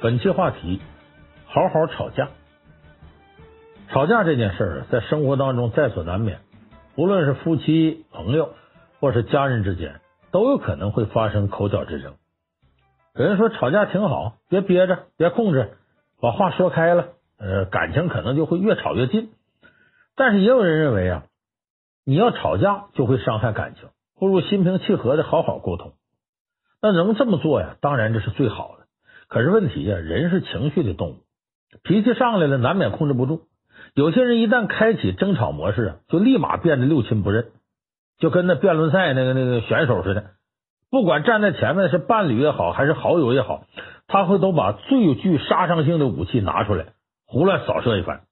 本期话题：好好吵架。吵架这件事儿，在生活当中在所难免，无论是夫妻、朋友，或是家人之间，都有可能会发生口角之争。有人说吵架挺好，别憋着，别控制，把话说开了，呃，感情可能就会越吵越近。但是也有人认为啊，你要吵架就会伤害感情，不如心平气和的好好沟通。那能这么做呀？当然这是最好的。可是问题呀，人是情绪的动物，脾气上来了，难免控制不住。有些人一旦开启争吵模式，就立马变得六亲不认，就跟那辩论赛那个那个选手似的。不管站在前面是伴侣也好，还是好友也好，他会都把最具杀伤性的武器拿出来，胡乱扫射一番。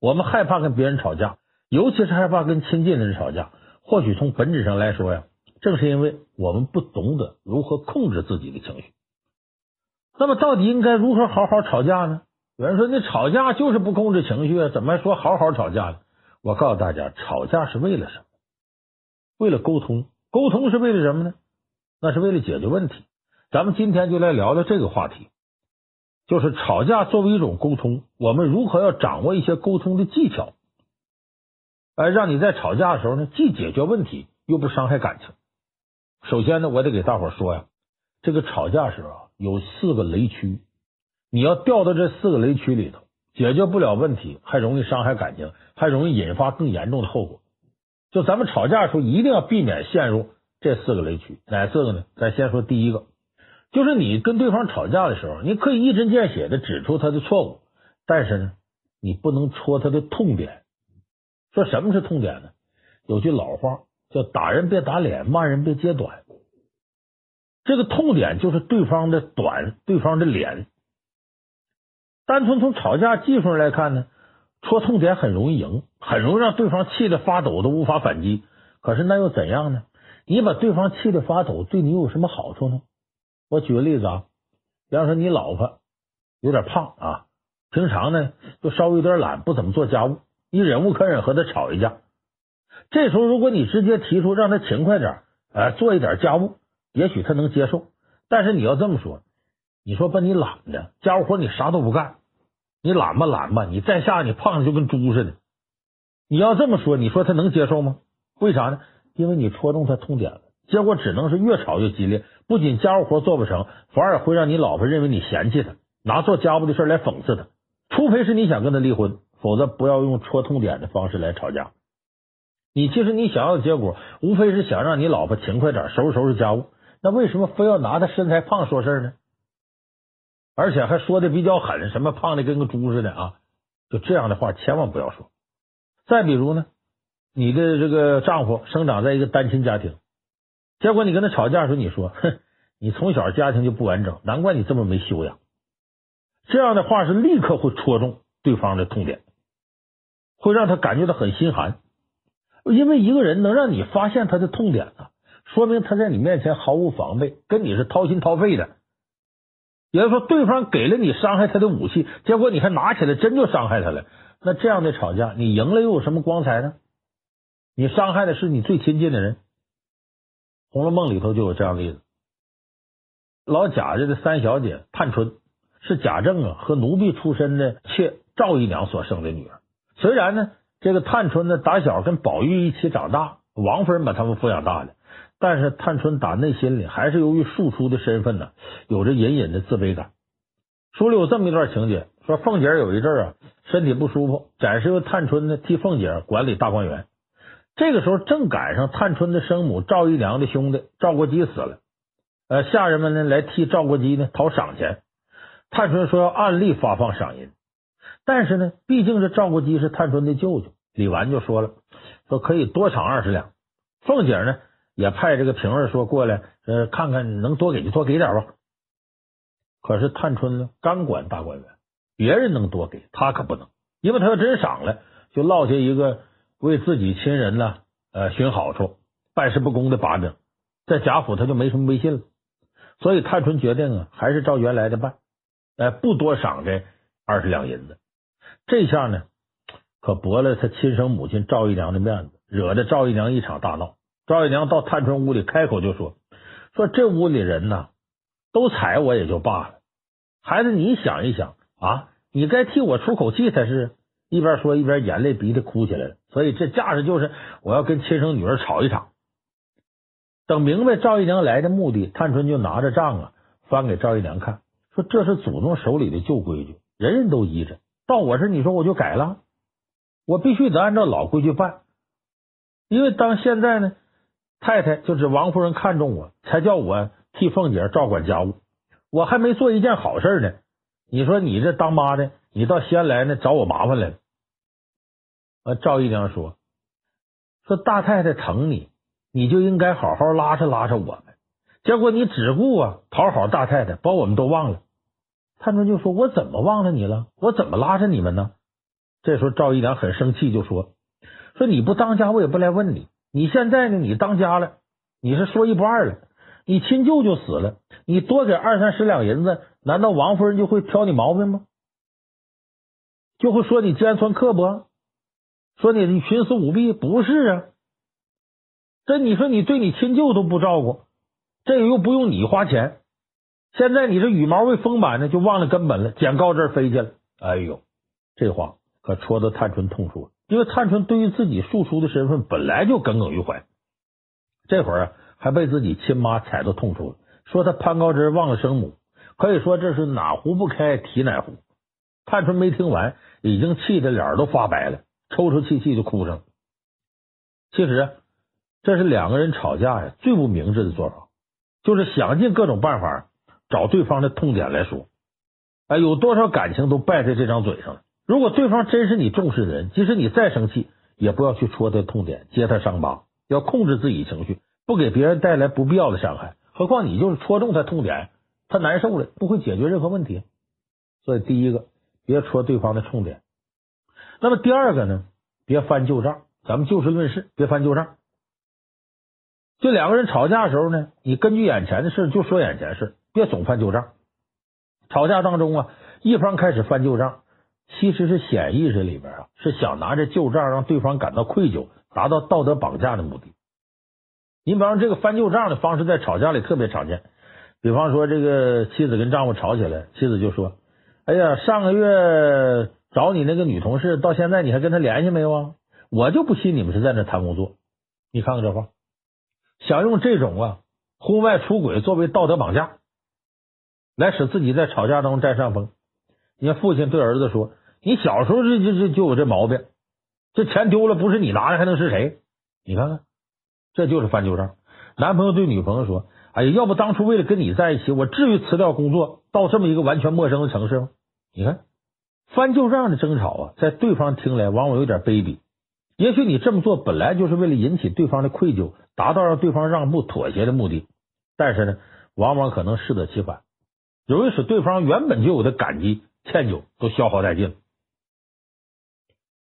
我们害怕跟别人吵架，尤其是害怕跟亲近的人吵架。或许从本质上来说呀，正是因为我们不懂得如何控制自己的情绪。那么，到底应该如何好好吵架呢？有人说，你吵架就是不控制情绪啊，怎么说好好吵架呢？我告诉大家，吵架是为了什么？为了沟通。沟通是为了什么呢？那是为了解决问题。咱们今天就来聊聊这个话题，就是吵架作为一种沟通，我们如何要掌握一些沟通的技巧，哎，让你在吵架的时候呢，既解决问题，又不伤害感情。首先呢，我得给大伙说呀，这个吵架时候啊，有四个雷区，你要掉到这四个雷区里头，解决不了问题，还容易伤害感情，还容易引发更严重的后果。就咱们吵架的时候，一定要避免陷入这四个雷区。哪四个呢？咱先说第一个，就是你跟对方吵架的时候，你可以一针见血的指出他的错误，但是呢，你不能戳他的痛点。说什么是痛点呢？有句老话叫“打人别打脸，骂人别揭短”。这个痛点就是对方的短，对方的脸。单纯从吵架技术上来看呢，戳痛点很容易赢，很容易让对方气得发抖，都无法反击。可是那又怎样呢？你把对方气得发抖，对你有什么好处呢？我举个例子啊，比方说你老婆有点胖啊，平常呢就稍微有点懒，不怎么做家务，你忍无可忍和她吵一架。这时候如果你直接提出让她勤快点，呃，做一点家务。也许他能接受，但是你要这么说，你说把你懒的家务活你啥都不干，你懒吧懒吧，你在下你胖的就跟猪似的。你要这么说，你说他能接受吗？为啥呢？因为你戳中他痛点了，结果只能是越吵越激烈，不仅家务活做不成，反而会让你老婆认为你嫌弃他，拿做家务的事来讽刺他。除非是你想跟他离婚，否则不要用戳痛点的方式来吵架。你其实你想要的结果，无非是想让你老婆勤快点收拾收拾家务。那为什么非要拿他身材胖说事呢？而且还说的比较狠，什么胖的跟个猪似的啊？就这样的话千万不要说。再比如呢，你的这个丈夫生长在一个单亲家庭，结果你跟他吵架的时候，你说：“哼，你从小家庭就不完整，难怪你这么没修养。”这样的话是立刻会戳中对方的痛点，会让他感觉到很心寒。因为一个人能让你发现他的痛点呢。说明他在你面前毫无防备，跟你是掏心掏肺的。也就是说，对方给了你伤害他的武器，结果你还拿起来真就伤害他了。那这样的吵架，你赢了又有什么光彩呢？你伤害的是你最亲近的人。《红楼梦》里头就有这样的例子：老贾家的三小姐探春是贾政啊和奴婢出身的妾赵姨娘所生的女儿。虽然呢，这个探春呢打小跟宝玉一起长大，王夫人把他们抚养大的。但是探春打内心里还是由于庶出的身份呢，有着隐隐的自卑感。书里有这么一段情节，说凤姐有一阵啊身体不舒服，暂时由探春呢替凤姐管理大观园。这个时候正赶上探春的生母赵姨娘的兄弟赵国基死了，呃，下人们呢来替赵国基呢讨赏钱。探春说要按例发放赏银，但是呢，毕竟这赵国基是探春的舅舅，李纨就说了，说可以多赏二十两。凤姐呢？也派这个平儿说过来，呃，看看能多给就多给点吧。可是探春呢，刚管大观园，别人能多给，他可不能，因为他要真赏了，就落下一个为自己亲人呢，呃，寻好处、办事不公的把柄，在贾府他就没什么威信了。所以探春决定啊，还是照原来的办，呃，不多赏这二十两银子。这下呢，可驳了他亲生母亲赵姨娘的面子，惹得赵姨娘一场大闹。赵姨娘到探春屋里开口就说：“说这屋里人呢，都踩我也就罢了，孩子，你想一想啊，你该替我出口气才是。一边说一边眼泪鼻涕哭起来了。所以这架势就是我要跟亲生女儿吵一场。等明白赵姨娘来的目的，探春就拿着账啊翻给赵姨娘看，说这是祖宗手里的旧规矩，人人都依着。到我这你说我就改了，我必须得按照老规矩办。因为当现在呢，太太就是王夫人看中我，才叫我替凤姐照管家务。我还没做一件好事呢，你说你这当妈的，你到西安来呢找我麻烦来了。啊，赵姨娘说：“说大太太疼你，你就应该好好拉扯拉扯我们。结果你只顾啊讨好大太太，把我们都忘了。”探春就说：“我怎么忘了你了？我怎么拉扯你们呢？”这时候赵姨娘很生气，就说：“说你不当家，我也不来问你。你现在呢，你当家了，你是说一不二了。”你亲舅舅死了，你多给二三十两银子，难道王夫人就会挑你毛病吗？就会说你尖酸刻薄，说你你徇私舞弊？不是啊，这你说你对你亲舅都不照顾，这个又不用你花钱，现在你这羽毛未丰满呢，就忘了根本了，捡高枝飞去了。哎呦，这话可戳到探春痛处了，因为探春对于自己庶出的身份本来就耿耿于怀，这会儿啊。还被自己亲妈踩到痛处了，说他攀高枝忘了生母，可以说这是哪壶不开提哪壶。探春没听完，已经气得脸都发白了，抽抽泣泣就哭上了。其实这是两个人吵架呀最不明智的做法，就是想尽各种办法找对方的痛点来说。哎，有多少感情都败在这张嘴上了。如果对方真是你重视的人，即使你再生气，也不要去戳他痛点，揭他伤疤，要控制自己情绪。不给别人带来不必要的伤害，何况你就是戳中他痛点，他难受了，不会解决任何问题。所以，第一个，别戳对方的痛点。那么，第二个呢？别翻旧账。咱们就事论事，别翻旧账。就两个人吵架的时候呢，你根据眼前的事就说眼前事，别总翻旧账。吵架当中啊，一方开始翻旧账，其实是潜意识里边啊，是想拿着旧账让对方感到愧疚，达到道德绑架的目的。你比方这个翻旧账的方式在吵架里特别常见，比方说这个妻子跟丈夫吵起来，妻子就说：“哎呀，上个月找你那个女同事，到现在你还跟她联系没有啊？我就不信你们是在那谈工作。”你看看这话，想用这种啊婚外出轨作为道德绑架，来使自己在吵架当中占上风。你看父亲对儿子说：“你小时候就就就就有这毛病，这钱丢了不是你拿的还能是谁？你看看。”这就是翻旧账。男朋友对女朋友说：“哎呀，要不当初为了跟你在一起，我至于辞掉工作到这么一个完全陌生的城市吗？”你看，翻旧账的争吵啊，在对方听来往往有点卑鄙。也许你这么做本来就是为了引起对方的愧疚，达到让对方让步妥协的目的，但是呢，往往可能适得其反，容易使对方原本就有的感激、歉疚都消耗殆尽了。《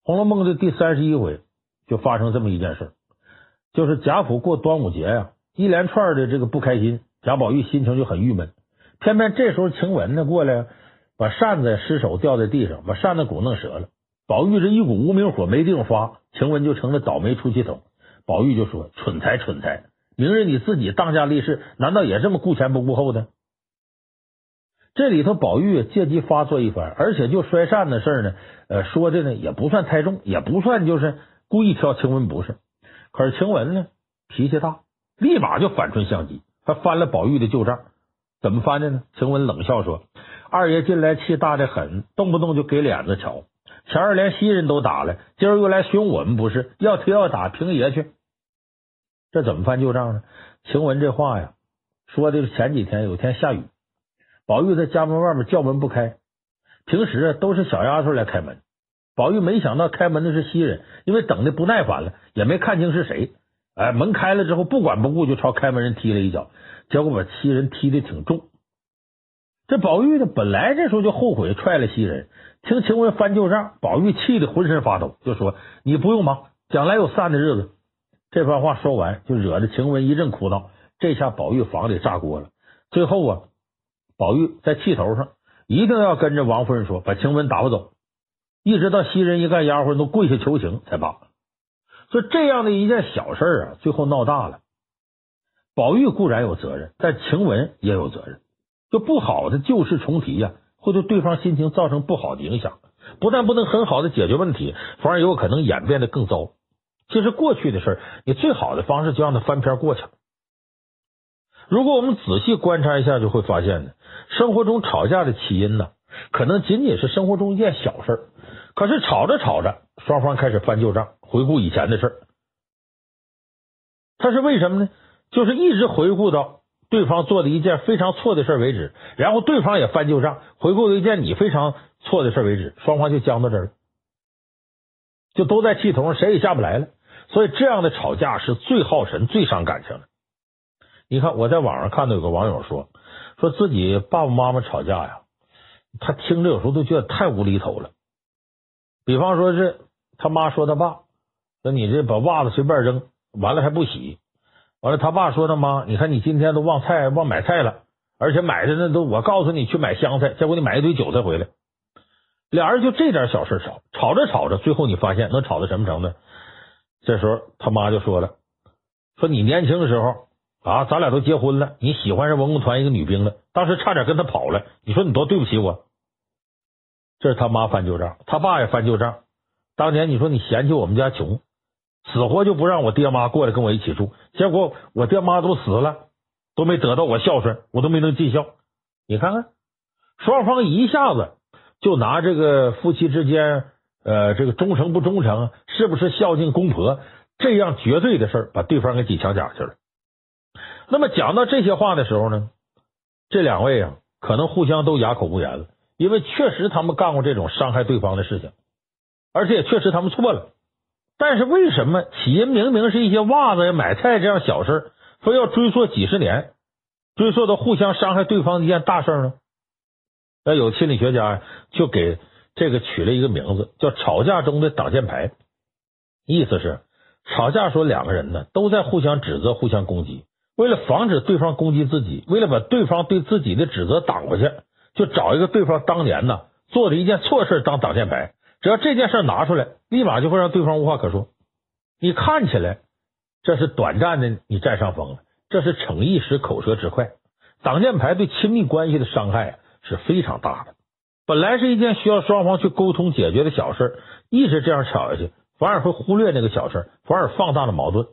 红楼梦》的第三十一回就发生这么一件事。就是贾府过端午节呀，一连串的这个不开心，贾宝玉心情就很郁闷。偏偏这时候晴雯呢过来，把扇子失手掉在地上，把扇子骨弄折了。宝玉这一股无名火没地方发，晴雯就成了倒霉出气筒。宝玉就说：“蠢材，蠢材！明日你自己当家立事，难道也这么顾前不顾后的？”这里头宝玉借机发作一番，而且就摔扇的事呢，呃，说的呢也不算太重，也不算就是故意挑晴雯不是。可是晴雯呢，脾气大，立马就反唇相讥，他翻了宝玉的旧账。怎么翻的呢？晴雯冷笑说：“二爷近来气大的很，动不动就给脸子瞧。前儿连袭人都打了，今儿又来凶我们，不是要踢要打，平爷去。”这怎么翻旧账呢？晴雯这话呀，说的是前几天有天下雨，宝玉在家门外面叫门不开，平时都是小丫头来开门。宝玉没想到开门的是袭人，因为等的不耐烦了，也没看清是谁。哎，门开了之后，不管不顾就朝开门人踢了一脚，结果把袭人踢的挺重。这宝玉呢，本来这时候就后悔踹了袭人，听晴雯翻旧账，宝玉气得浑身发抖，就说：“你不用忙，将来有散的日子。”这番话说完，就惹得晴雯一阵哭闹。这下宝玉房里炸锅了。最后啊，宝玉在气头上，一定要跟着王夫人说，把晴雯打发走。一直到袭人一干丫鬟都跪下求情才罢。所以这样的一件小事啊，最后闹大了。宝玉固然有责任，但晴雯也有责任。就不好的旧事重提呀，会对对方心情造成不好的影响。不但不能很好的解决问题，反而有可能演变得更糟。其实过去的事儿，你最好的方式就让它翻篇过去了。如果我们仔细观察一下，就会发现呢，生活中吵架的起因呢，可能仅仅是生活中一件小事儿，可是吵着吵着，双方开始翻旧账，回顾以前的事儿。他是为什么呢？就是一直回顾到对方做的一件非常错的事为止，然后对方也翻旧账，回顾到一件你非常错的事为止，双方就僵到这儿了，就都在气头上，谁也下不来了。所以这样的吵架是最耗神、最伤感情的。你看，我在网上看到有个网友说，说自己爸爸妈妈吵架呀，他听着有时候都觉得太无厘头了。比方说是他妈说他爸，说你这把袜子随便扔，完了还不洗。完了，他爸说他妈，你看你今天都忘菜忘买菜了，而且买的那都我告诉你去买香菜，结果你买一堆韭菜回来。俩人就这点小事吵，吵着吵着，最后你发现能吵到什么程度？这时候他妈就说了，说你年轻的时候。啊，咱俩都结婚了，你喜欢上文工团一个女兵了，当时差点跟他跑了，你说你多对不起我。这是他妈翻旧账，他爸也翻旧账。当年你说你嫌弃我们家穷，死活就不让我爹妈过来跟我一起住，结果我爹妈都死了，都没得到我孝顺，我都没能尽孝。你看看，双方一下子就拿这个夫妻之间，呃，这个忠诚不忠诚，是不是孝敬公婆，这样绝对的事，把对方给挤墙角去了。那么讲到这些话的时候呢，这两位啊，可能互相都哑口无言了，因为确实他们干过这种伤害对方的事情，而且也确实他们错了。但是为什么起因明明是一些袜子呀、买菜这样小事，非要追溯几十年，追溯到互相伤害对方的一件大事呢？那有心理学家就给这个取了一个名字，叫“吵架中的挡箭牌”，意思是吵架说两个人呢都在互相指责、互相攻击。为了防止对方攻击自己，为了把对方对自己的指责挡过去，就找一个对方当年呢做的一件错事当挡箭牌。只要这件事拿出来，立马就会让对方无话可说。你看起来这是短暂的，你占上风了，这是逞一时口舌之快。挡箭牌对亲密关系的伤害是非常大的。本来是一件需要双方去沟通解决的小事，一直这样吵下去，反而会忽略那个小事，反而放大了矛盾。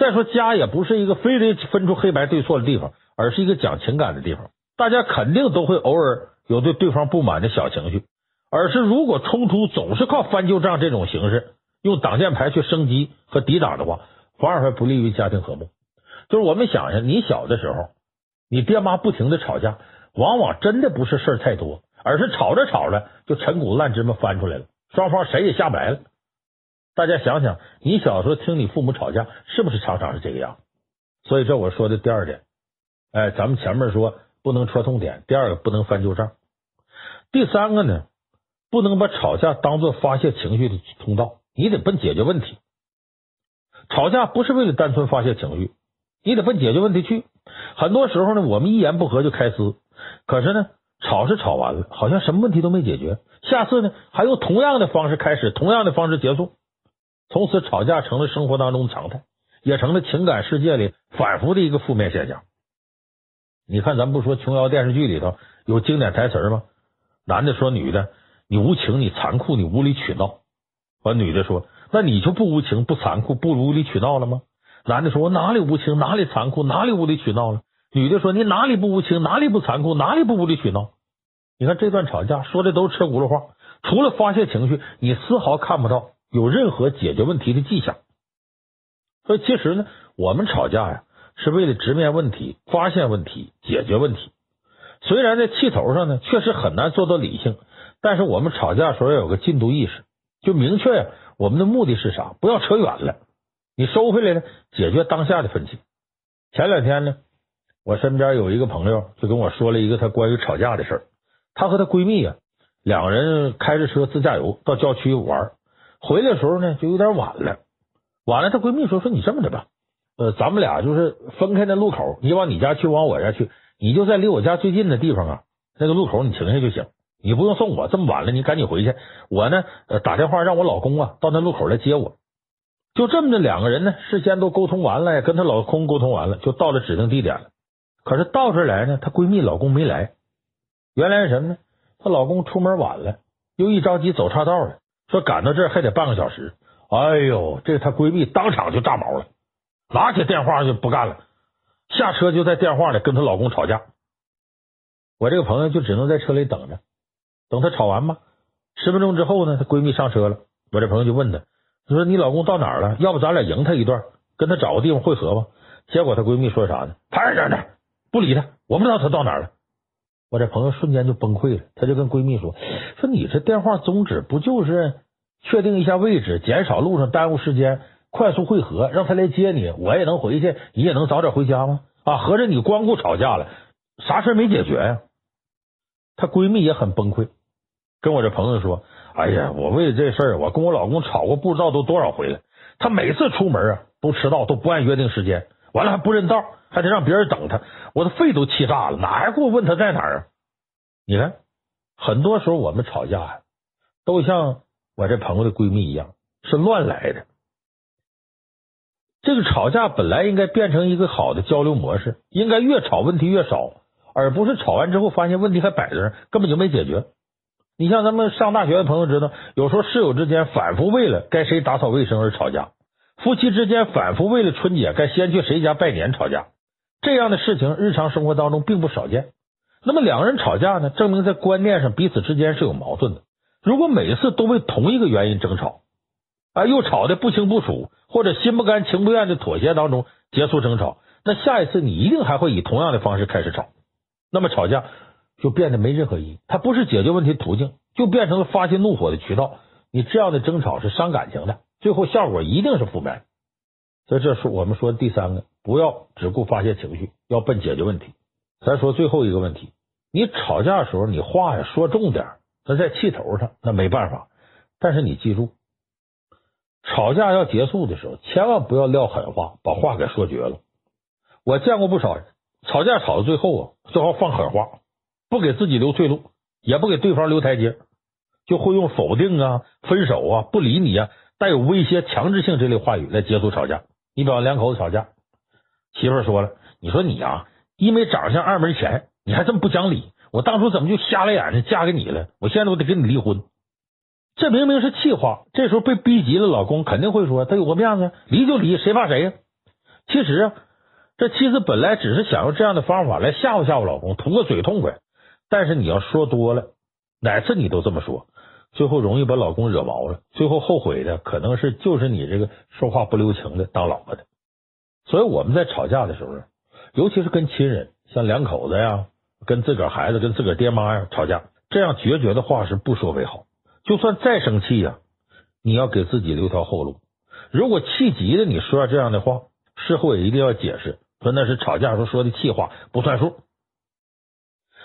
再说，家也不是一个非得分出黑白对错的地方，而是一个讲情感的地方。大家肯定都会偶尔有对对方不满的小情绪，而是如果冲突总是靠翻旧账这种形式，用挡箭牌去升级和抵挡的话，反而还不利于家庭和睦。就是我们想想，你小的时候，你爹妈不停的吵架，往往真的不是事儿太多，而是吵着吵着就陈谷烂芝麻翻出来了，双方谁也下不来了。大家想想，你小时候听你父母吵架，是不是常常是这个样？所以这我说的第二点，哎，咱们前面说不能戳痛点，第二个不能翻旧账，第三个呢，不能把吵架当做发泄情绪的通道，你得奔解决问题。吵架不是为了单纯发泄情绪，你得奔解决问题去。很多时候呢，我们一言不合就开撕，可是呢，吵是吵完了，好像什么问题都没解决，下次呢，还用同样的方式开始，同样的方式结束。从此，吵架成了生活当中的常态，也成了情感世界里反复的一个负面现象。你看，咱不说琼瑶电视剧里头有经典台词吗？男的说女的：“你无情，你残酷，你无理取闹。”完，女的说：“那你就不无情、不残酷、不无理取闹了吗？”男的说：“我哪里无情，哪里残酷，哪里无理取闹了？”女的说：“你哪里不无情，哪里不残酷，哪里不无理取闹？”你看这段吵架说的都是车轱辘话，除了发泄情绪，你丝毫看不到。有任何解决问题的迹象，所以其实呢，我们吵架呀，是为了直面问题、发现问题、解决问题。虽然在气头上呢，确实很难做到理性，但是我们吵架时候要有个进度意识，就明确呀，我们的目的是啥，不要扯远了。你收回来呢，解决当下的分歧。前两天呢，我身边有一个朋友就跟我说了一个他关于吵架的事儿。她和她闺蜜呀，两个人开着车自驾游到郊区玩。回来的时候呢，就有点晚了。晚了，她闺蜜说：“说你这么的吧，呃，咱们俩就是分开那路口，你往你家去，往我家去，你就在离我家最近的地方啊，那个路口你停下就行，你不用送我。这么晚了，你赶紧回去。我呢，打电话让我老公啊到那路口来接我。就这么的，两个人呢，事先都沟通完了，跟她老公沟通完了，就到了指定地点了。可是到这来呢，她闺蜜老公没来，原来是什么呢？她老公出门晚了，又一着急走岔道了，说赶到这儿还得半个小时。哎呦，这她闺蜜当场就炸毛了，拿起电话就不干了，下车就在电话里跟她老公吵架。我这个朋友就只能在车里等着，等她吵完吧。十分钟之后呢，她闺蜜上车了，我这朋友就问她，她说：“你老公到哪儿了？要不咱俩迎他一段，跟他找个地方会合吧？”结果她闺蜜说啥呢？他在这儿，不理他，我不知道他到哪儿了。我这朋友瞬间就崩溃了，他就跟闺蜜说：“说你这电话宗旨不就是确定一下位置，减少路上耽误时间，快速会合，让他来接你，我也能回去，你也能早点回家吗？啊，合着你光顾吵架了，啥事没解决呀？”她闺蜜也很崩溃，跟我这朋友说：“哎呀，我为这事儿，我跟我老公吵过不知道都多少回了，他每次出门啊都迟到，都不按约定时间。”完了还不认道，还得让别人等他，我的肺都气炸了。哪还给我问他在哪儿啊？你看，很多时候我们吵架呀，都像我这朋友的闺蜜一样，是乱来的。这个吵架本来应该变成一个好的交流模式，应该越吵问题越少，而不是吵完之后发现问题还摆在那，根本就没解决。你像咱们上大学的朋友知道，有时候室友之间反复为了该谁打扫卫生而吵架。夫妻之间反复为了春节该先去谁家拜年吵架，这样的事情日常生活当中并不少见。那么两个人吵架呢，证明在观念上彼此之间是有矛盾的。如果每次都为同一个原因争吵，啊，又吵得不清不楚，或者心不甘情不愿的妥协当中结束争吵，那下一次你一定还会以同样的方式开始吵。那么吵架就变得没任何意义，它不是解决问题途径，就变成了发泄怒火的渠道。你这样的争吵是伤感情的。最后效果一定是负面，所以这是我们说的第三个，不要只顾发泄情绪，要奔解决问题。再说最后一个问题，你吵架的时候，你话呀说重点，那在气头上那没办法。但是你记住，吵架要结束的时候，千万不要撂狠话，把话给说绝了。我见过不少人吵架吵到最后啊，最后放狠话，不给自己留退路，也不给对方留台阶，就会用否定啊、分手啊、不理你啊。带有威胁、强制性这类话语来结束吵架。你比方两口子吵架，媳妇说了：“你说你啊，一没长相，二没钱，你还这么不讲理。我当初怎么就瞎了眼睛嫁给你了？我现在我得跟你离婚。”这明明是气话。这时候被逼急了，老公肯定会说：“他有个面子，离就离，谁怕谁呀？”其实啊，这妻子本来只是想用这样的方法来吓唬吓唬老公，图个嘴痛快。但是你要说多了，哪次你都这么说。最后容易把老公惹毛了，最后后悔的可能是就是你这个说话不留情的当老婆的。所以我们在吵架的时候，尤其是跟亲人，像两口子呀，跟自个儿孩子、跟自个儿爹妈呀吵架，这样决绝的话是不说为好。就算再生气呀，你要给自己留条后路。如果气急了，你说这样的话，事后也一定要解释，说那是吵架时候说的气话，不算数。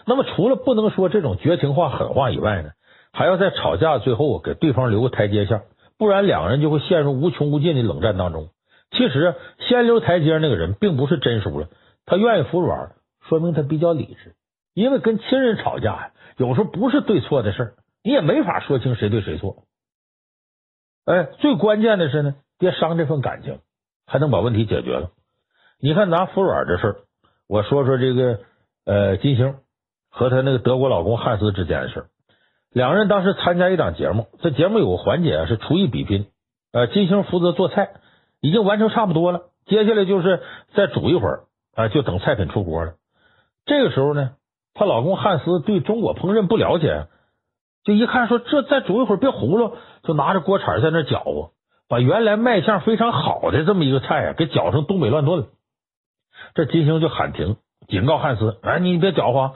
那么除了不能说这种绝情话、狠话以外呢？还要在吵架最后给对方留个台阶下，不然两个人就会陷入无穷无尽的冷战当中。其实先留台阶那个人并不是真输了，他愿意服软，说明他比较理智。因为跟亲人吵架呀，有时候不是对错的事儿，你也没法说清谁对谁错。哎，最关键的是呢，别伤这份感情，还能把问题解决了。你看拿服软这事儿，我说说这个呃金星和她那个德国老公汉斯之间的事儿。两人当时参加一档节目，这节目有个环节是厨艺比拼，呃，金星负责做菜，已经完成差不多了，接下来就是再煮一会儿啊，就等菜品出锅了。这个时候呢，她老公汉斯对中国烹饪不了解，就一看说这再煮一会儿别糊了，就拿着锅铲在那搅和，把原来卖相非常好的这么一个菜啊，给搅成东北乱炖了。这金星就喊停，警告汉斯：“哎，你别搅和。”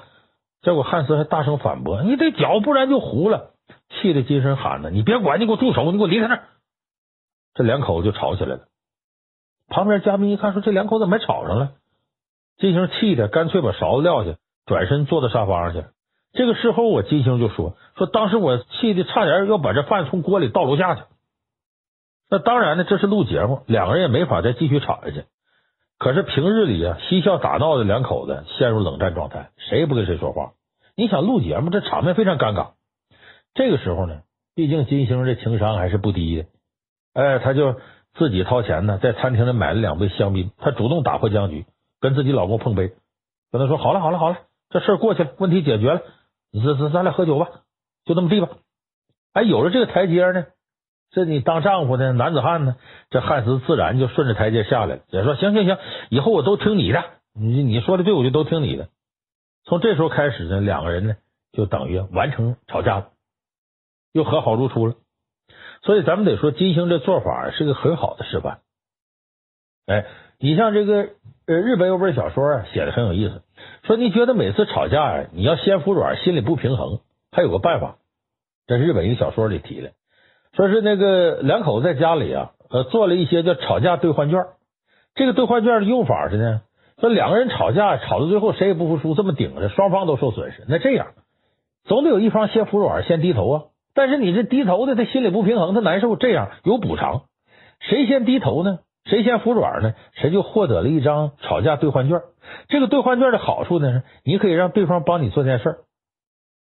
结果汉斯还大声反驳：“你这脚，不然就糊了。”气得金星喊呢：“你别管，你给我住手！你给我离开那！”这两口子就吵起来了。旁边嘉宾一看，说：“这两口子怎么吵上了？”金星气的干脆把勺子撂下，转身坐到沙发上去。这个事后，我金星就说：“说当时我气的差点要把这饭从锅里倒楼下去。”那当然呢，这是录节目，两个人也没法再继续吵下去。可是平日里啊，嬉笑打闹的两口子陷入冷战状态，谁也不跟谁说话。你想录节目，这场面非常尴尬。这个时候呢，毕竟金星这情商还是不低的，哎，他就自己掏钱呢，在餐厅里买了两杯香槟，他主动打破僵局，跟自己老公碰杯。跟他说好了好了好了，这事儿过去了，问题解决了，你这这咱俩喝酒吧，就这么地吧。哎，有了这个台阶呢，这你当丈夫的男子汉呢，这汉斯自然就顺着台阶下来了，也说行行行，以后我都听你的，你你说的对，我就都听你的。从这时候开始呢，两个人呢就等于完成吵架了，又和好如初了。所以咱们得说，金星这做法是个很好的示范。哎，你像这个呃，日本有本小说啊，写的很有意思，说你觉得每次吵架呀，你要先服软，心里不平衡，还有个办法。这是日本一个小说里提的，说是那个两口子在家里啊，呃，做了一些叫吵架兑换券。这个兑换券的用法是呢，说两个人吵架，吵到最后谁也不服输，这么顶着，双方都受损失。那这样，总得有一方先服软，先低头啊。但是你这低头的，他心里不平衡，他难受。这样有补偿，谁先低头呢？谁先服软呢？谁就获得了一张吵架兑换券。这个兑换券的好处呢，是你可以让对方帮你做件事儿，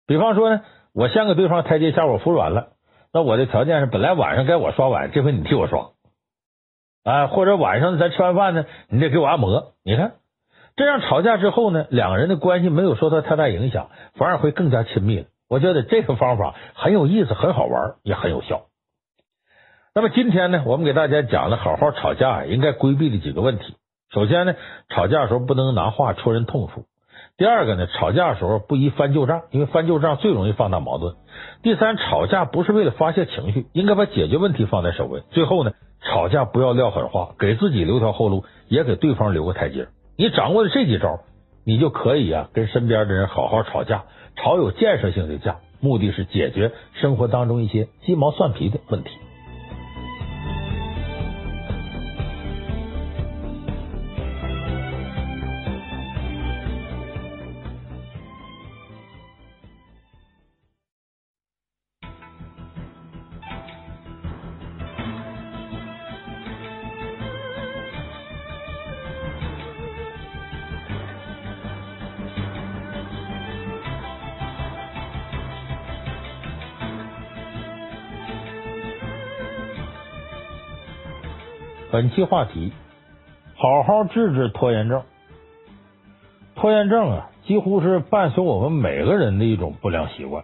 比方说呢。我先给对方台阶下，我服软了。那我的条件是，本来晚上该我刷碗，这回你替我刷。啊，或者晚上咱吃完饭呢，你得给我按摩。你看，这样吵架之后呢，两个人的关系没有受到太大影响，反而会更加亲密了。我觉得这个方法很有意思，很好玩，也很有效。那么今天呢，我们给大家讲了好好吵架应该规避的几个问题。首先呢，吵架的时候不能拿话戳人痛处。第二个呢，吵架的时候不宜翻旧账，因为翻旧账最容易放大矛盾。第三，吵架不是为了发泄情绪，应该把解决问题放在首位。最后呢，吵架不要撂狠话，给自己留条后路，也给对方留个台阶。你掌握了这几招，你就可以啊，跟身边的人好好吵架，吵有建设性的架，目的是解决生活当中一些鸡毛蒜皮的问题。本期话题：好好治治拖延症。拖延症啊，几乎是伴随我们每个人的一种不良习惯。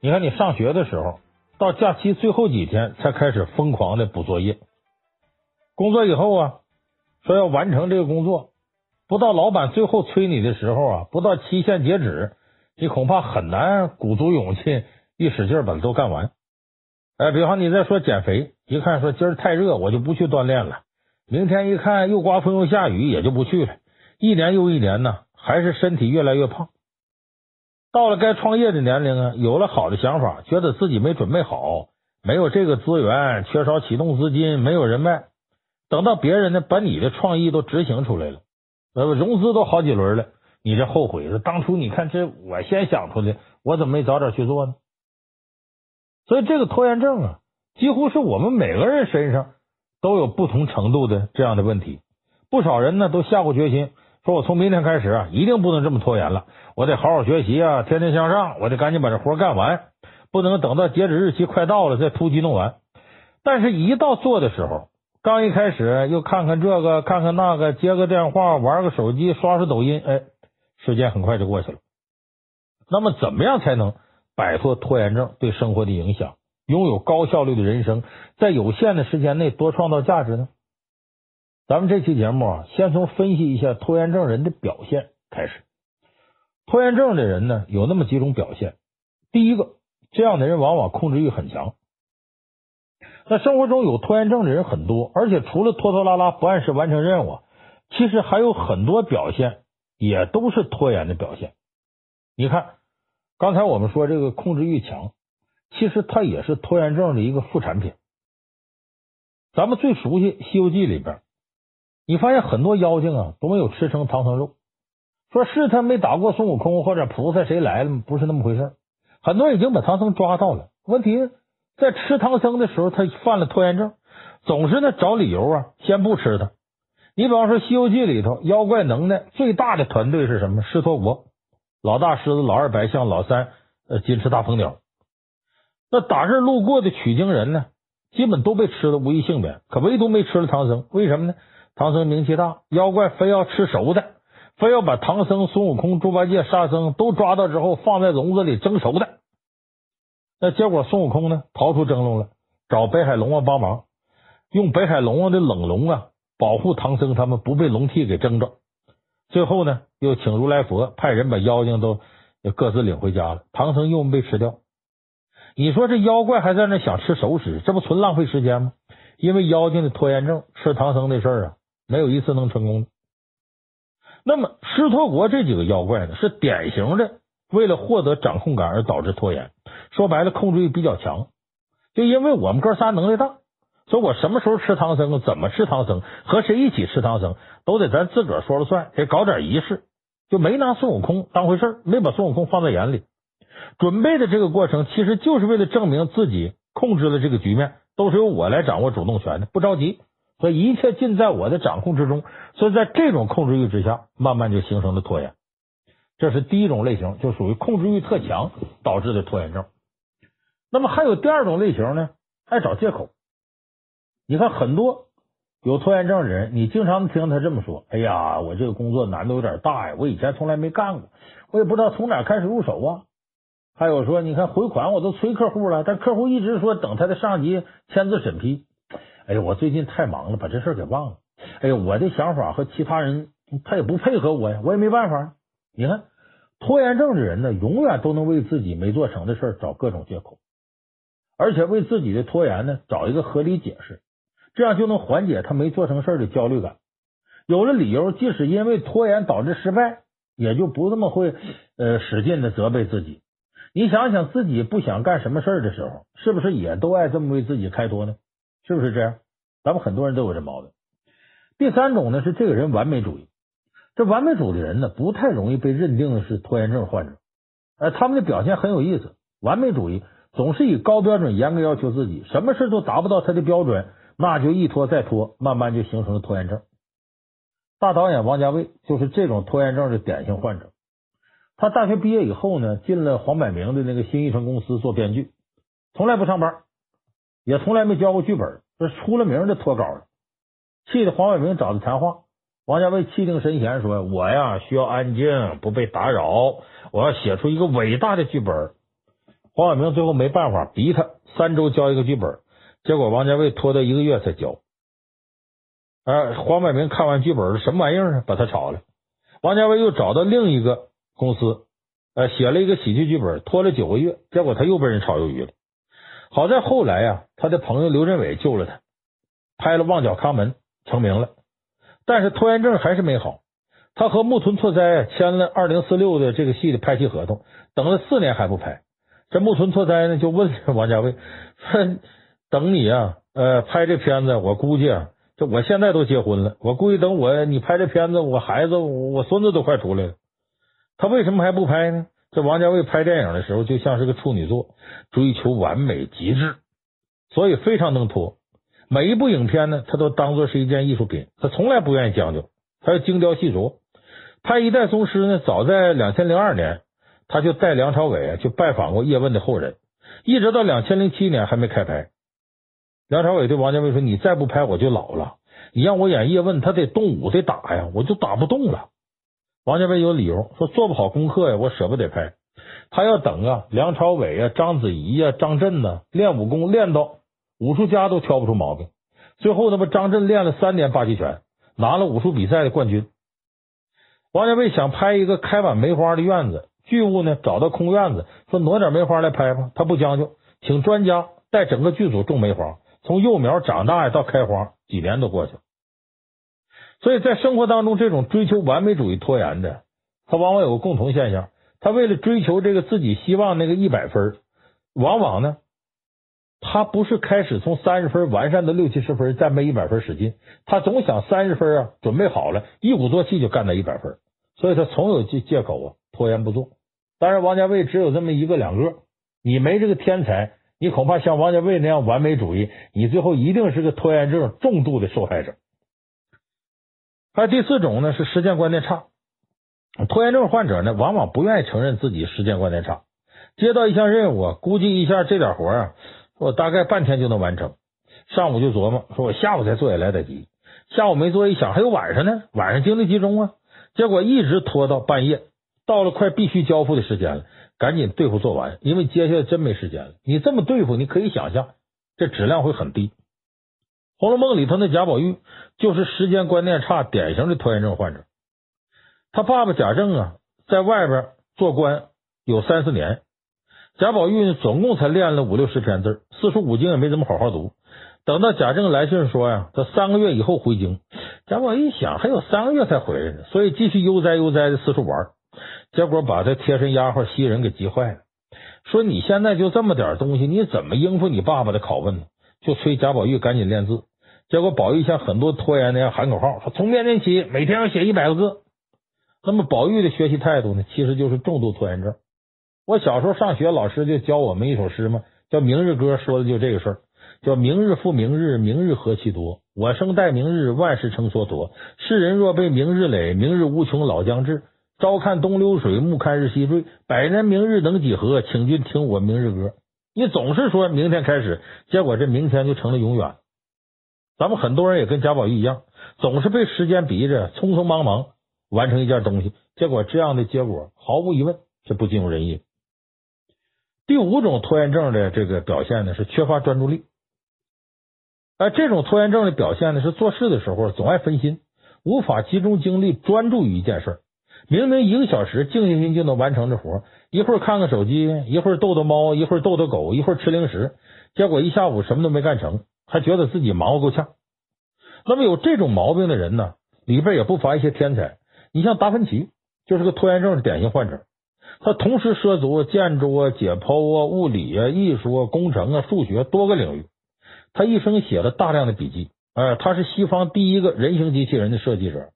你看，你上学的时候，到假期最后几天才开始疯狂的补作业；工作以后啊，说要完成这个工作，不到老板最后催你的时候啊，不到期限截止，你恐怕很难鼓足勇气一使劲把它都干完。哎，比方你再说减肥，一看说今儿太热，我就不去锻炼了。明天一看又刮风又下雨，也就不去了。一年又一年呢，还是身体越来越胖。到了该创业的年龄啊，有了好的想法，觉得自己没准备好，没有这个资源，缺少启动资金，没有人脉。等到别人呢，把你的创意都执行出来了，呃，融资都好几轮了，你这后悔了。当初你看这我先想出来，我怎么没早点去做呢？所以这个拖延症啊，几乎是我们每个人身上都有不同程度的这样的问题。不少人呢都下过决心，说我从明天开始啊，一定不能这么拖延了，我得好好学习啊，天天向上，我得赶紧把这活干完，不能等到截止日期快到了再突击弄完。但是，一到做的时候，刚一开始又看看这个，看看那个，接个电话，玩个手机，刷刷抖音，哎，时间很快就过去了。那么，怎么样才能？摆脱拖延症对生活的影响，拥有高效率的人生，在有限的时间内多创造价值呢？咱们这期节目啊，先从分析一下拖延症人的表现开始。拖延症的人呢，有那么几种表现。第一个，这样的人往往控制欲很强。那生活中有拖延症的人很多，而且除了拖拖拉拉不按时完成任务，其实还有很多表现也都是拖延的表现。你看。刚才我们说这个控制欲强，其实它也是拖延症的一个副产品。咱们最熟悉《西游记》里边，你发现很多妖精啊都没有吃成唐僧肉，说是他没打过孙悟空或者菩萨谁来了，不是那么回事。很多人已经把唐僧抓到了，问题在吃唐僧的时候他犯了拖延症，总是呢找理由啊先不吃他。你比方说《西游记》里头妖怪能耐最大的团队是什么？狮驼国。老大狮子，老二白象，老三呃金翅大鹏鸟。那打这路过的取经人呢，基本都被吃的无一幸免，可唯独没吃了唐僧。为什么呢？唐僧名气大，妖怪非要吃熟的，非要把唐僧、孙悟空、猪八戒、沙僧都抓到之后放在笼子里蒸熟的。那结果孙悟空呢逃出蒸笼了，找北海龙王帮忙，用北海龙王的冷笼啊保护唐僧他们不被笼屉给蒸着。最后呢又请如来佛派人把妖精都各自领回家了，唐僧又没被吃掉。你说这妖怪还在那想吃熟食，这不纯浪费时间吗？因为妖精的拖延症，吃唐僧的事儿啊，没有一次能成功的。那么狮驼国这几个妖怪呢，是典型的为了获得掌控感而导致拖延。说白了，控制欲比较强。就因为我们哥仨能力大，所以我什么时候吃唐僧，怎么吃唐僧，和谁一起吃唐僧，都得咱自个儿说了算，得搞点仪式，就没拿孙悟空当回事，没把孙悟空放在眼里。准备的这个过程，其实就是为了证明自己控制了这个局面，都是由我来掌握主动权的，不着急，所以一切尽在我的掌控之中。所以在这种控制欲之下，慢慢就形成了拖延。这是第一种类型，就属于控制欲特强导致的拖延症。那么还有第二种类型呢，爱找借口。你看很多有拖延症的人，你经常听他这么说：“哎呀，我这个工作难度有点大呀，我以前从来没干过，我也不知道从哪开始入手啊。”还有说，你看回款我都催客户了，但客户一直说等他的上级签字审批。哎呀，我最近太忙了，把这事给忘了。哎呀，我的想法和其他人他也不配合我呀，我也没办法。你看，拖延症的人呢，永远都能为自己没做成的事找各种借口，而且为自己的拖延呢找一个合理解释，这样就能缓解他没做成事的焦虑感。有了理由，即使因为拖延导致失败，也就不那么会呃使劲的责备自己。你想想自己不想干什么事儿的时候，是不是也都爱这么为自己开脱呢？是不是这样？咱们很多人都有这毛病。第三种呢是这个人完美主义，这完美主义的人呢不太容易被认定的是拖延症患者，呃他们的表现很有意思。完美主义总是以高标准严格要求自己，什么事都达不到他的标准，那就一拖再拖，慢慢就形成了拖延症。大导演王家卫就是这种拖延症的典型患者。他大学毕业以后呢，进了黄百鸣的那个新艺城公司做编剧，从来不上班，也从来没交过剧本，这出了名的脱稿的，气得黄百鸣找他谈话。王家卫气定神闲说：“我呀需要安静，不被打扰，我要写出一个伟大的剧本。”黄百鸣最后没办法，逼他三周交一个剧本，结果王家卫拖到一个月才交。而黄百鸣看完剧本什么玩意儿啊，把他炒了。王家卫又找到另一个。公司呃写了一个喜剧剧本，拖了九个月，结果他又被人炒鱿鱼了。好在后来呀，他的朋友刘镇伟救了他，拍了《旺角卡门》成名了。但是拖延症还是没好，他和木村拓哉签了二零四六的这个戏的拍戏合同，等了四年还不拍。这木村拓哉呢就问王家卫说：“等你啊，呃，拍这片子，我估计啊，这我现在都结婚了，我估计等我你拍这片子，我孩子我孙子都快出来了。”他为什么还不拍呢？这王家卫拍电影的时候就像是个处女座，追求完美极致，所以非常能拖。每一部影片呢，他都当做是一件艺术品，他从来不愿意将就，他要精雕细琢。拍《一代宗师》呢，早在两千零二年，他就带梁朝伟啊去拜访过叶问的后人，一直到两千零七年还没开拍。梁朝伟对王家卫说：“你再不拍，我就老了。你让我演叶问，他得动武得打呀，我就打不动了。”王家卫有理由说做不好功课呀，我舍不得拍。他要等啊，梁朝伟啊、章子怡呀、张震呢练武功练到武术家都挑不出毛病。最后那不张震练了三年八极拳，拿了武术比赛的冠军。王家卫想拍一个开满梅花的院子，剧务呢找到空院子，说挪点梅花来拍吧。他不将就，请专家带整个剧组种梅花，从幼苗长大呀到开花，几年都过去了。所以在生活当中，这种追求完美主义拖延的，他往往有个共同现象：他为了追求这个自己希望那个一百分，往往呢，他不是开始从三十分完善到六七十分，再没一百分使劲，他总想三十分啊，准备好了，一鼓作气就干到一百分，所以他总有借借口啊，拖延不做。当然，王家卫只有这么一个两个，你没这个天才，你恐怕像王家卫那样完美主义，你最后一定是个拖延症重度的受害者。还有第四种呢，是时间观念差。拖延症患者呢，往往不愿意承认自己时间观念差。接到一项任务，估计一下这点活啊，我大概半天就能完成。上午就琢磨，说我下午再做也来得及。下午没做，一想还有晚上呢，晚上精力集中啊。结果一直拖到半夜，到了快必须交付的时间了，赶紧对付做完，因为接下来真没时间了。你这么对付，你可以想象，这质量会很低。《红楼梦》里头那贾宝玉就是时间观念差，典型的拖延症患者。他爸爸贾政啊，在外边做官有三四年，贾宝玉，总共才练了五六十篇字，四书五经也没怎么好好读。等到贾政来信说呀，他三个月以后回京，贾宝玉一想还有三个月才回来呢，所以继续悠哉悠哉的四处玩。结果把他贴身丫鬟袭人给急坏了，说你现在就这么点东西，你怎么应付你爸爸的拷问呢？就催贾宝玉赶紧练字。结果宝玉像很多拖延那样喊口号，说从明天起每天要写一百个字。那么宝玉的学习态度呢，其实就是重度拖延症。我小时候上学，老师就教我们一首诗嘛，叫《明日歌》，说的就这个事儿，叫“明日复明日，明日何其多。我生待明日，万事成蹉跎。世人若被明日累，明日无穷老将至。朝看东流水，暮看日西坠。百年明日能几何？请君听我明日歌。你总是说明天开始，结果这明天就成了永远。咱们很多人也跟贾宝玉一样，总是被时间逼着匆匆忙忙完成一件东西，结果这样的结果毫无疑问是不尽如人意。第五种拖延症的这个表现呢，是缺乏专注力。而这种拖延症的表现呢，是做事的时候总爱分心，无法集中精力专注于一件事。明明一个小时静下心就能完成这活，一会儿看看手机，一会儿逗逗猫，一会儿逗逗狗，一会儿吃零食，结果一下午什么都没干成。还觉得自己忙活够呛，那么有这种毛病的人呢，里边也不乏一些天才。你像达芬奇，就是个拖延症的典型患者。他同时涉足建筑啊、解剖啊、物理啊、艺术啊、工程啊、数学多个领域。他一生写了大量的笔记。呃，他是西方第一个人形机器人的设计者，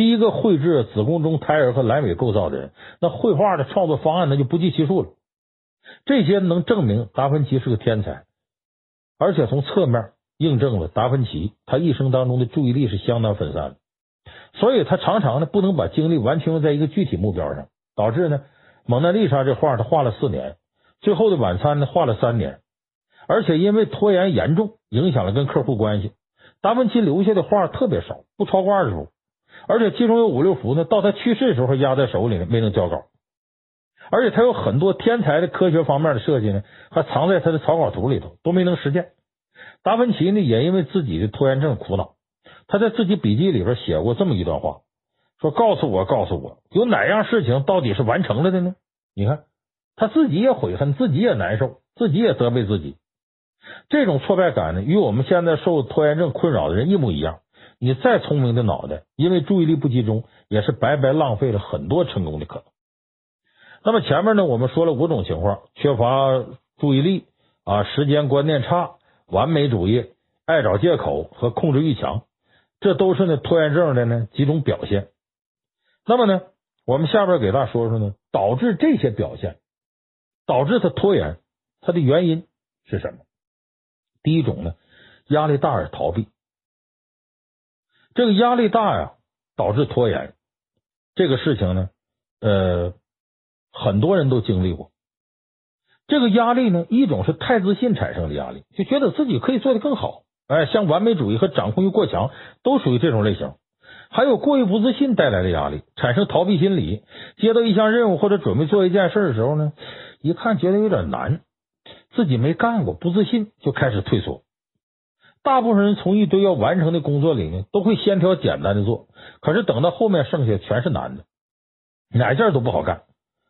第一个绘制子宫中胎儿和阑尾构造的人。那绘画的创作方案那就不计其数了。这些能证明达芬奇是个天才。而且从侧面印证了达芬奇他一生当中的注意力是相当分散的，所以他常常呢不能把精力完全用在一个具体目标上，导致呢蒙娜丽莎这画他画了四年，最后的晚餐呢画了三年，而且因为拖延严重，影响了跟客户关系。达芬奇留下的画特别少，不超过二十幅，而且其中有五六幅呢到他去世的时候压在手里呢，没能交稿。而且他有很多天才的科学方面的设计呢，还藏在他的草稿图里头，都没能实践。达芬奇呢，也因为自己的拖延症苦恼。他在自己笔记里边写过这么一段话，说：“告诉我，告诉我，有哪样事情到底是完成了的呢？”你看，他自己也悔恨，自己也难受，自己也责备自己。这种挫败感呢，与我们现在受拖延症困扰的人一模一样。你再聪明的脑袋，因为注意力不集中，也是白白浪费了很多成功的可能。那么前面呢，我们说了五种情况：缺乏注意力啊，时间观念差，完美主义，爱找借口和控制欲强，这都是呢拖延症的呢几种表现。那么呢，我们下边给大家说说呢，导致这些表现，导致他拖延，他的原因是什么？第一种呢，压力大而逃避。这个压力大呀，导致拖延，这个事情呢，呃。很多人都经历过这个压力呢，一种是太自信产生的压力，就觉得自己可以做得更好，哎，像完美主义和掌控欲过强都属于这种类型。还有过于不自信带来的压力，产生逃避心理。接到一项任务或者准备做一件事的时候呢，一看觉得有点难，自己没干过，不自信就开始退缩。大部分人从一堆要完成的工作里呢，都会先挑简单的做，可是等到后面剩下全是难的，哪件都不好干。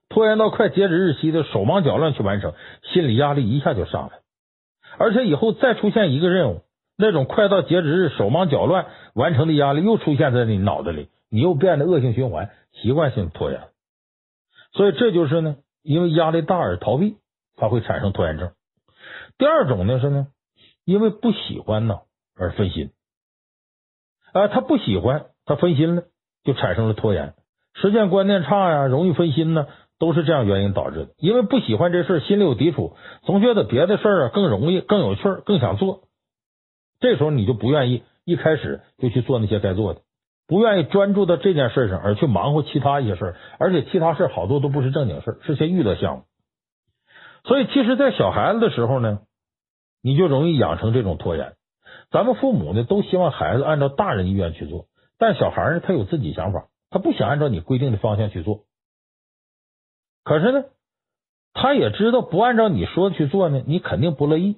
拖延到快截止日期的手忙脚乱去完成，心理压力一下就上来，而且以后再出现一个任务，那种快到截止日手忙脚乱完成的压力又出现在你脑子里，你又变得恶性循环，习惯性拖延。所以这就是呢，因为压力大而逃避，才会产生拖延症。第二种呢是呢，因为不喜欢呢而分心，啊，他不喜欢，他分心了，就产生了拖延，时间观念差呀，容易分心呢。都是这样原因导致的，因为不喜欢这事，心里有抵触，总觉得别的事儿啊更容易、更有趣、更想做。这时候你就不愿意一开始就去做那些该做的，不愿意专注到这件事上，而去忙活其他一些事儿，而且其他事儿好多都不是正经事儿，是些娱乐项目。所以，其实，在小孩子的时候呢，你就容易养成这种拖延。咱们父母呢，都希望孩子按照大人意愿去做，但小孩呢，他有自己想法，他不想按照你规定的方向去做。可是呢，他也知道不按照你说的去做呢，你肯定不乐意，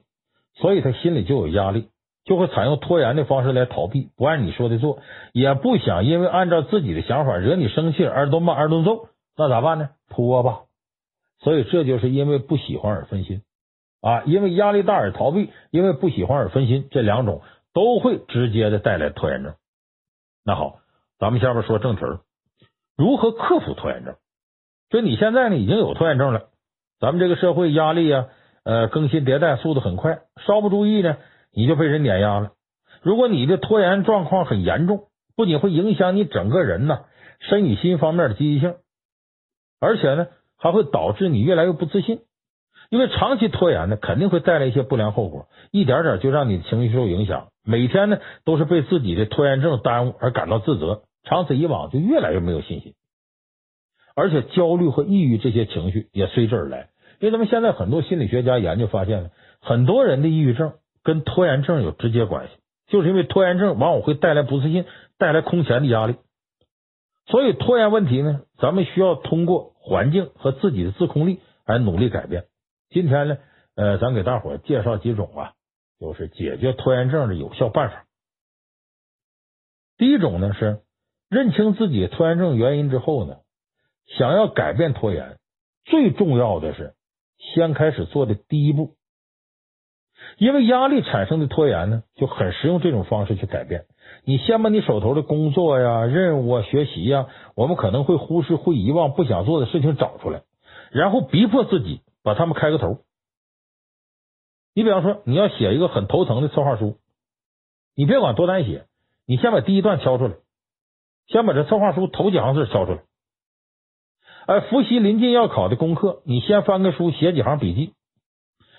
所以他心里就有压力，就会采用拖延的方式来逃避，不按你说的做，也不想因为按照自己的想法惹你生气，而顿骂，而顿揍，那咋办呢？拖吧。所以这就是因为不喜欢而分心啊，因为压力大而逃避，因为不喜欢而分心，这两种都会直接的带来拖延症。那好，咱们下边说正题儿，如何克服拖延症？就你现在呢已经有拖延症了，咱们这个社会压力啊，呃，更新迭代速度很快，稍不注意呢，你就被人碾压了。如果你的拖延状况很严重，不仅会影响你整个人呐身与心方面的积极性，而且呢还会导致你越来越不自信，因为长期拖延呢肯定会带来一些不良后果，一点点就让你的情绪受影响。每天呢都是被自己的拖延症耽误而感到自责，长此以往就越来越没有信心，而且焦虑和抑郁这些情绪也随之而来。因为咱们现在很多心理学家研究发现了，很多人的抑郁症跟拖延症有直接关系，就是因为拖延症往往会带来不自信，带来空前的压力。所以拖延问题呢，咱们需要通过环境和自己的自控力来努力改变。今天呢，呃，咱给大伙介绍几种啊。就是解决拖延症的有效办法。第一种呢是认清自己拖延症原因之后呢，想要改变拖延，最重要的是先开始做的第一步。因为压力产生的拖延呢，就很实用这种方式去改变。你先把你手头的工作呀、任务啊、学习呀，我们可能会忽视、会遗忘、不想做的事情找出来，然后逼迫自己把他们开个头。你比方说，你要写一个很头疼的策划书，你别管多难写，你先把第一段敲出来，先把这策划书头几行字敲出来。哎，复习临近要考的功课，你先翻个书，写几行笔记。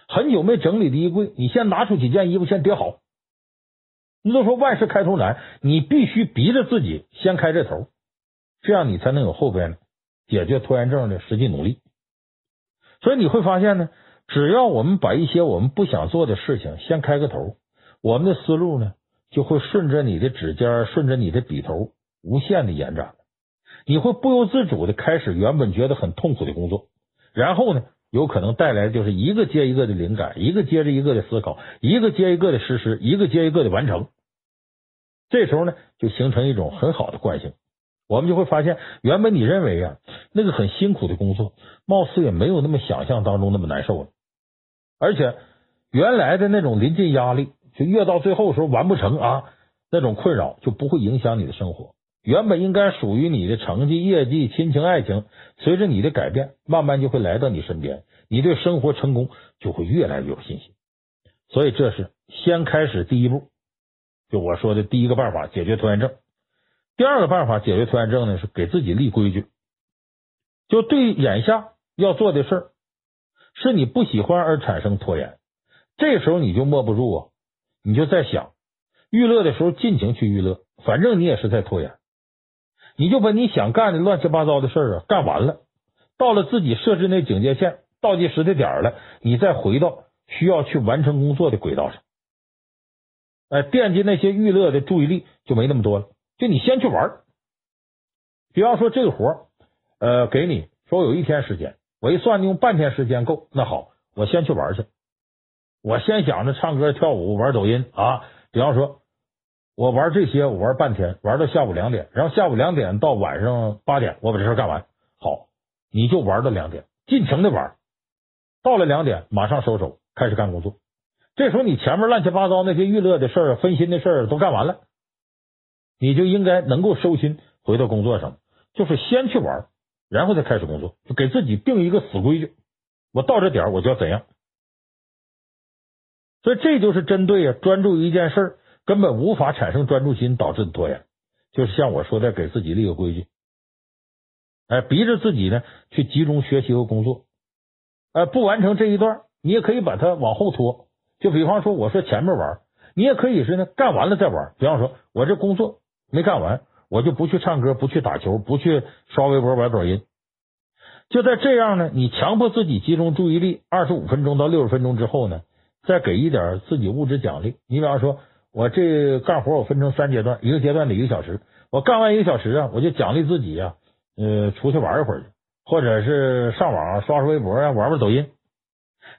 很久没整理的衣柜，你先拿出几件衣服，先叠好。你都说万事开头难，你必须逼着自己先开这头，这样你才能有后边解决拖延症的实际努力。所以你会发现呢。只要我们把一些我们不想做的事情先开个头，我们的思路呢就会顺着你的指尖，顺着你的笔头无限的延展。你会不由自主的开始原本觉得很痛苦的工作，然后呢，有可能带来的就是一个接一个的灵感，一个接着一个的思考，一个接一个的实施，一个接一个的完成。这时候呢，就形成一种很好的惯性。我们就会发现，原本你认为啊那个很辛苦的工作，貌似也没有那么想象当中那么难受了。而且原来的那种临近压力，就越到最后的时候完不成啊，那种困扰就不会影响你的生活。原本应该属于你的成绩、业绩、亲情、爱情，随着你的改变，慢慢就会来到你身边。你对生活成功就会越来越有信心。所以这是先开始第一步，就我说的第一个办法，解决拖延症。第二个办法解决拖延症呢，是给自己立规矩，就对眼下要做的事儿。是你不喜欢而产生拖延，这时候你就默不住啊，你就在想，娱乐的时候尽情去娱乐，反正你也是在拖延，你就把你想干的乱七八糟的事儿啊干完了，到了自己设置那警戒线倒计时的点儿了，你再回到需要去完成工作的轨道上，哎，惦记那些娱乐的注意力就没那么多了，就你先去玩，比方说这个活呃，给你说有一天时间。我一算，用半天时间够。那好，我先去玩去。我先想着唱歌、跳舞、玩抖音啊。比方说，我玩这些，我玩半天，玩到下午两点，然后下午两点到晚上八点，我把这事干完。好，你就玩到两点，尽情的玩。到了两点，马上收手，开始干工作。这时候，你前面乱七八糟那些娱乐的事儿、分心的事儿都干完了，你就应该能够收心，回到工作上，就是先去玩。然后再开始工作，就给自己定一个死规矩。我到这点我就要怎样。所以这就是针对啊，专注于一件事根本无法产生专注心导致的拖延。就是像我说的，给自己立个规矩，哎，逼着自己呢去集中学习和工作。哎，不完成这一段，你也可以把它往后拖。就比方说，我说前面玩，你也可以是呢干完了再玩。比方说，我这工作没干完。我就不去唱歌，不去打球，不去刷微博、玩抖音。就在这样呢，你强迫自己集中注意力二十五分钟到六十分钟之后呢，再给一点自己物质奖励。你比方说，我这干活我分成三阶段，一个阶段得一个小时。我干完一个小时啊，我就奖励自己啊，呃，出去玩一会儿去，或者是上网刷刷微博啊，玩玩抖音。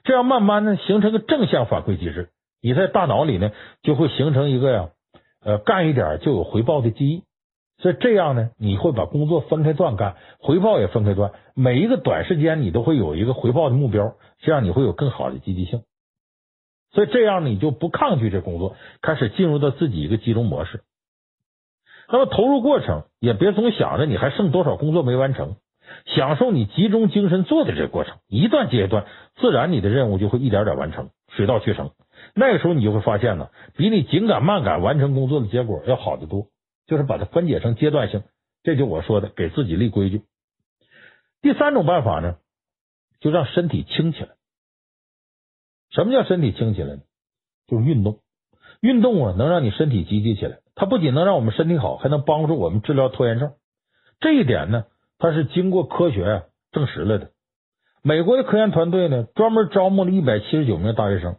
这样慢慢的形成个正向反馈机制，你在大脑里呢就会形成一个呀，呃，干一点就有回报的记忆。所以这样呢，你会把工作分开段干，回报也分开段，每一个短时间你都会有一个回报的目标，这样你会有更好的积极性。所以这样你就不抗拒这工作，开始进入到自己一个集中模式。那么投入过程也别总想着你还剩多少工作没完成，享受你集中精神做的这个过程，一段接一段，自然你的任务就会一点点完成，水到渠成。那个时候你就会发现呢，比你紧赶慢赶完成工作的结果要好得多。就是把它分解成阶段性，这就我说的给自己立规矩。第三种办法呢，就让身体轻起来。什么叫身体轻起来呢？就是运动。运动啊，能让你身体积极起来。它不仅能让我们身体好，还能帮助我们治疗拖延症。这一点呢，它是经过科学啊证实了的。美国的科研团队呢，专门招募了一百七十九名大学生，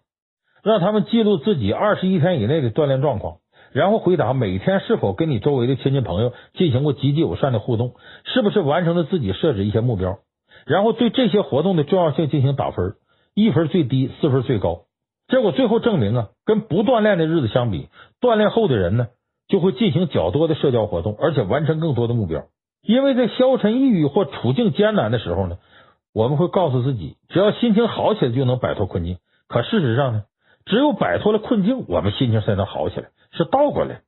让他们记录自己二十一天以内的锻炼状况。然后回答每天是否跟你周围的亲戚朋友进行过积极友善的互动，是不是完成了自己设置一些目标？然后对这些活动的重要性进行打分，一分最低，四分最高。结果最后证明啊，跟不锻炼的日子相比，锻炼后的人呢，就会进行较多的社交活动，而且完成更多的目标。因为在消沉抑郁或处境艰难的时候呢，我们会告诉自己，只要心情好起来就能摆脱困境。可事实上呢，只有摆脱了困境，我们心情才能好起来。是倒过来，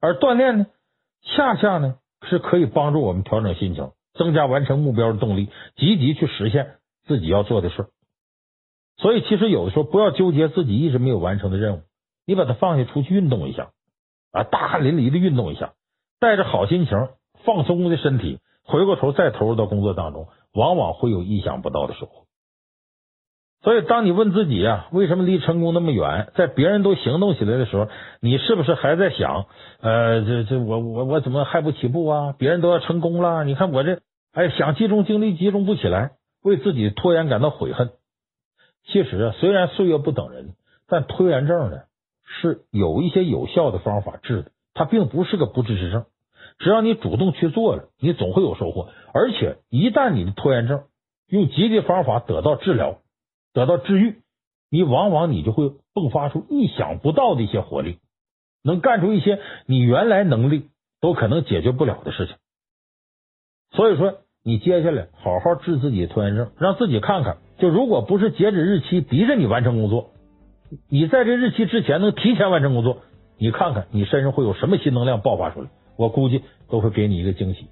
而锻炼呢，恰恰呢是可以帮助我们调整心情，增加完成目标的动力，积极去实现自己要做的事。所以，其实有的时候不要纠结自己一直没有完成的任务，你把它放下，出去运动一下啊，大汗淋漓的运动一下，带着好心情，放松的身体，回过头再投入到工作当中，往往会有意想不到的收获。所以，当你问自己啊，为什么离成功那么远？在别人都行动起来的时候，你是不是还在想，呃，这这我我我怎么还不起步啊？别人都要成功了，你看我这，哎，想集中精力集中不起来，为自己拖延感到悔恨。其实啊，虽然岁月不等人，但拖延症呢是有一些有效的方法治的，它并不是个不治之症。只要你主动去做了，你总会有收获。而且，一旦你的拖延症用积极方法得到治疗。得到治愈，你往往你就会迸发出意想不到的一些活力，能干出一些你原来能力都可能解决不了的事情。所以说，你接下来好好治自己拖延症，让自己看看，就如果不是截止日期逼着你完成工作，你在这日期之前能提前完成工作，你看看你身上会有什么新能量爆发出来，我估计都会给你一个惊喜。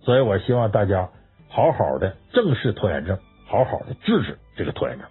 所以我希望大家好好的正视拖延症。好好的治治这个突然呢，